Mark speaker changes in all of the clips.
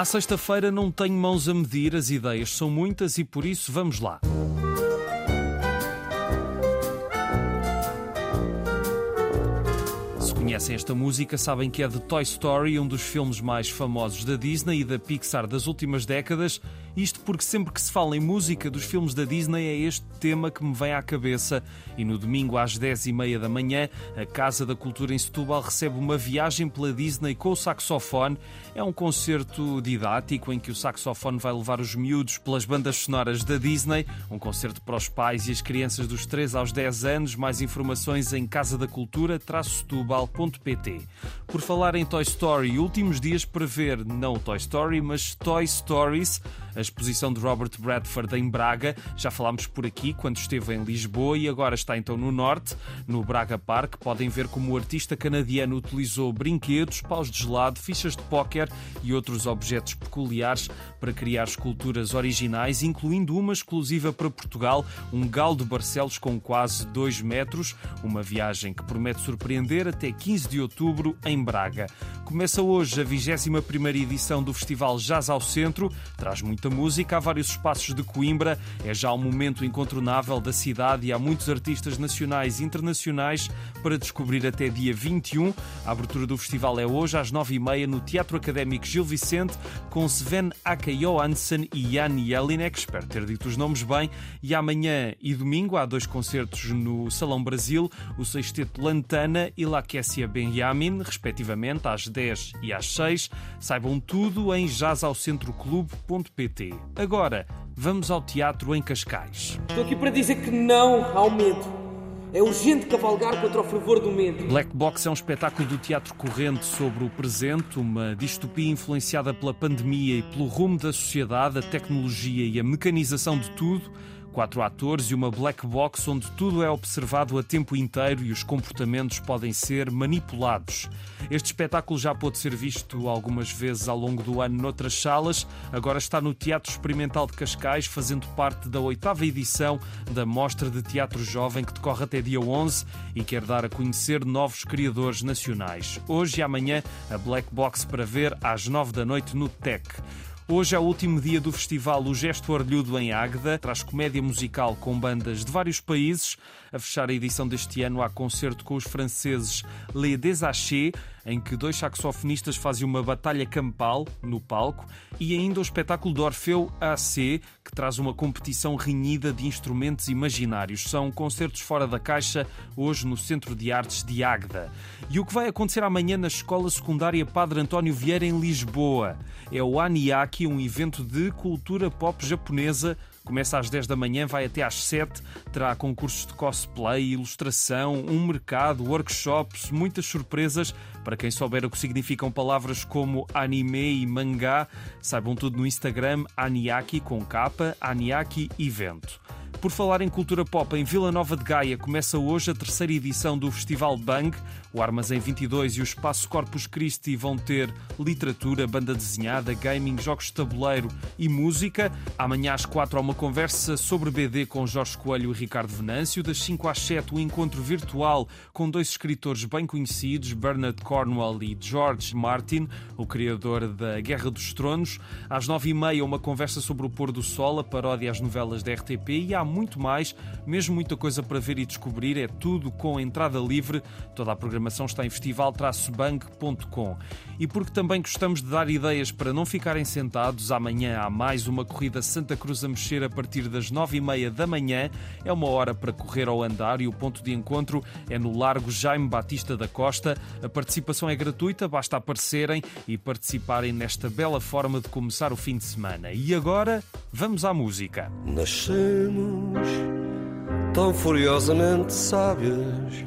Speaker 1: À sexta-feira não tenho mãos a medir, as ideias são muitas e por isso vamos lá. Conhecem esta música sabem que é de Toy Story, um dos filmes mais famosos da Disney e da Pixar das últimas décadas. Isto porque sempre que se fala em música dos filmes da Disney é este tema que me vem à cabeça. E no domingo às 10h30 da manhã, a Casa da Cultura em Setúbal recebe uma viagem pela Disney com o saxofone. É um concerto didático em que o saxofone vai levar os miúdos pelas bandas sonoras da Disney. Um concerto para os pais e as crianças dos 3 aos 10 anos. Mais informações em Por falar em Toy Story, últimos dias para ver não Toy Story, mas Toy Stories a exposição de Robert Bradford em Braga. Já falámos por aqui quando esteve em Lisboa e agora está então no Norte, no Braga Park. Podem ver como o artista canadiano utilizou brinquedos, paus de gelado, fichas de póquer e outros objetos peculiares para criar esculturas originais, incluindo uma exclusiva para Portugal, um galo de Barcelos com quase 2 metros, uma viagem que promete surpreender até 15 de outubro em Braga. Começa hoje a 21ª edição do Festival Jazz ao Centro, traz muita música, há vários espaços de Coimbra, é já um momento incontornável da cidade e há muitos artistas nacionais e internacionais para descobrir até dia 21. A abertura do festival é hoje às 9h30 no Teatro Académico Gil Vicente com Sven Aka Johansson e Jan Jelinek, espero ter dito os nomes bem, e amanhã e domingo há dois concertos no Salão Brasil, o sexteto Lantana e La Kessia Benjamin, respectivamente às 10 e às 6. Saibam tudo em jazzalcentroclube.pt. Agora, vamos ao teatro em Cascais.
Speaker 2: Estou aqui para dizer que não ao medo. É urgente cavalgar contra o fervor do medo.
Speaker 1: Black Box é um espetáculo do teatro corrente sobre o presente, uma distopia influenciada pela pandemia e pelo rumo da sociedade, a tecnologia e a mecanização de tudo Quatro atores e uma black box onde tudo é observado a tempo inteiro e os comportamentos podem ser manipulados. Este espetáculo já pôde ser visto algumas vezes ao longo do ano noutras salas, agora está no Teatro Experimental de Cascais, fazendo parte da oitava edição da Mostra de Teatro Jovem que decorre até dia 11 e quer dar a conhecer novos criadores nacionais. Hoje e amanhã, a Black Box para ver às nove da noite no TEC. Hoje é o último dia do festival O Gesto Orlhudo em Águeda. Traz comédia musical com bandas de vários países. A fechar a edição deste ano há concerto com os franceses Les Desachés, em que dois saxofonistas fazem uma batalha campal no palco, e ainda o espetáculo do Orfeu AC, que traz uma competição renhida de instrumentos imaginários. São concertos fora da caixa, hoje no Centro de Artes de Águeda. E o que vai acontecer amanhã na Escola Secundária Padre António Vieira, em Lisboa? É o Aniaki, um evento de cultura pop japonesa Começa às 10 da manhã, vai até às 7. Terá concursos de cosplay, ilustração, um mercado, workshops, muitas surpresas. Para quem souber o que significam palavras como anime e mangá, saibam tudo no Instagram Aniaki com capa, Aniaki Evento. Por falar em cultura pop, em Vila Nova de Gaia começa hoje a terceira edição do Festival Bang. O Armazém 22 e o Espaço Corpus Christi vão ter literatura, banda desenhada, gaming, jogos de tabuleiro e música. Amanhã às 4 há uma conversa sobre BD com Jorge Coelho e Ricardo Venâncio. Das 5 às 7, o um encontro virtual com dois escritores bem conhecidos, Bernard Cornwell e George Martin, o criador da Guerra dos Tronos. Às 9h30, uma conversa sobre o pôr do sol, a paródia às novelas da RTP e há muito mais, mesmo muita coisa para ver e descobrir. É tudo com entrada livre. Toda a programação está em festival-bang.com. E porque também gostamos de dar ideias para não ficarem sentados, amanhã há mais uma corrida Santa Cruz a mexer a partir das nove e meia da manhã. É uma hora para correr ao andar e o ponto de encontro é no Largo Jaime Batista da Costa. A participação é gratuita, basta aparecerem e participarem nesta bela forma de começar o fim de semana. E agora, vamos à música.
Speaker 3: Nascemos tão furiosamente sábios,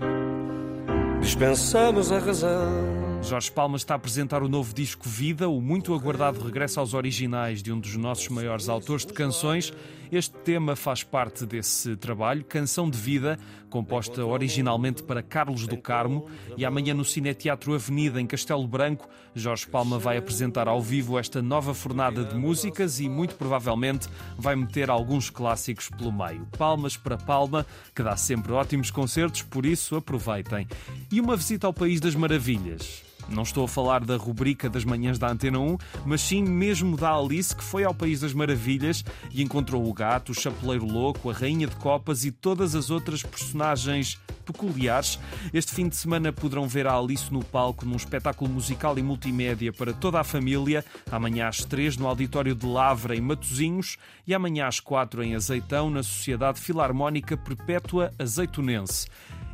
Speaker 3: dispensamos a razão.
Speaker 1: Jorge Palma está a apresentar o novo disco Vida, o muito aguardado regresso aos originais de um dos nossos maiores autores de canções este tema faz parte desse trabalho, Canção de Vida, composta originalmente para Carlos do Carmo, e amanhã no Cineteatro Avenida, em Castelo Branco, Jorge Palma vai apresentar ao vivo esta nova fornada de músicas e, muito provavelmente, vai meter alguns clássicos pelo meio. Palmas para Palma, que dá sempre ótimos concertos, por isso aproveitem. E uma visita ao País das Maravilhas. Não estou a falar da rubrica das manhãs da Antena 1, mas sim mesmo da Alice, que foi ao País das Maravilhas e encontrou o gato, o chapeleiro louco, a rainha de copas e todas as outras personagens peculiares. Este fim de semana poderão ver a Alice no palco num espetáculo musical e multimédia para toda a família. Amanhã às três no Auditório de Lavra, em Matosinhos, e amanhã às quatro em Azeitão, na Sociedade Filarmónica Perpétua Azeitonense.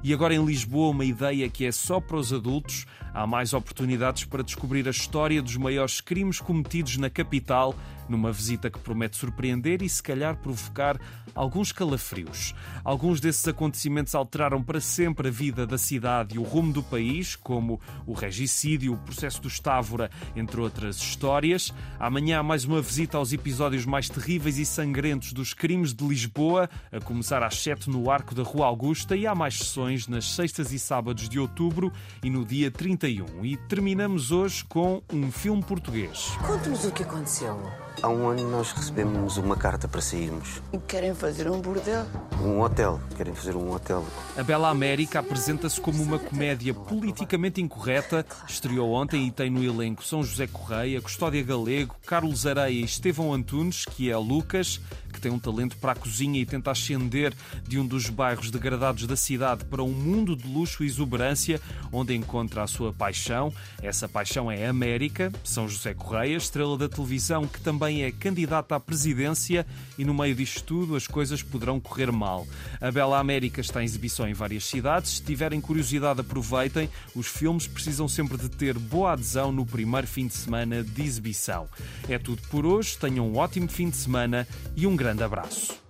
Speaker 1: E agora em Lisboa, uma ideia que é só para os adultos. Há mais oportunidades para descobrir a história dos maiores crimes cometidos na capital, numa visita que promete surpreender e, se calhar, provocar alguns calafrios. Alguns desses acontecimentos alteraram para sempre a vida da cidade e o rumo do país, como o regicídio, o processo do Estávora, entre outras histórias. Amanhã há mais uma visita aos episódios mais terríveis e sangrentos dos crimes de Lisboa, a começar às 7 no Arco da Rua Augusta, e há mais sessões nas sextas e sábados de outubro e no dia 31. E terminamos hoje com um filme português.
Speaker 4: Conte-nos o que aconteceu.
Speaker 5: Há um ano nós recebemos uma carta para sairmos.
Speaker 4: Querem fazer um bordel?
Speaker 5: Um hotel. Querem fazer um hotel.
Speaker 1: A Bela América apresenta-se como uma comédia politicamente incorreta. Estreou ontem e tem no elenco São José Correia, Custódia Galego, Carlos Areia e Estevão Antunes, que é Lucas, que tem um talento para a cozinha e tenta ascender de um dos bairros degradados da cidade para um mundo de luxo e exuberância, onde encontra a sua paixão. Essa paixão é América, São José Correia, estrela da televisão, que também é candidata à presidência, e no meio disto tudo as coisas poderão correr mal. A Bela América está em exibição em várias cidades. Se tiverem curiosidade, aproveitem. Os filmes precisam sempre de ter boa adesão no primeiro fim de semana de exibição. É tudo por hoje. Tenham um ótimo fim de semana e um grande abraço.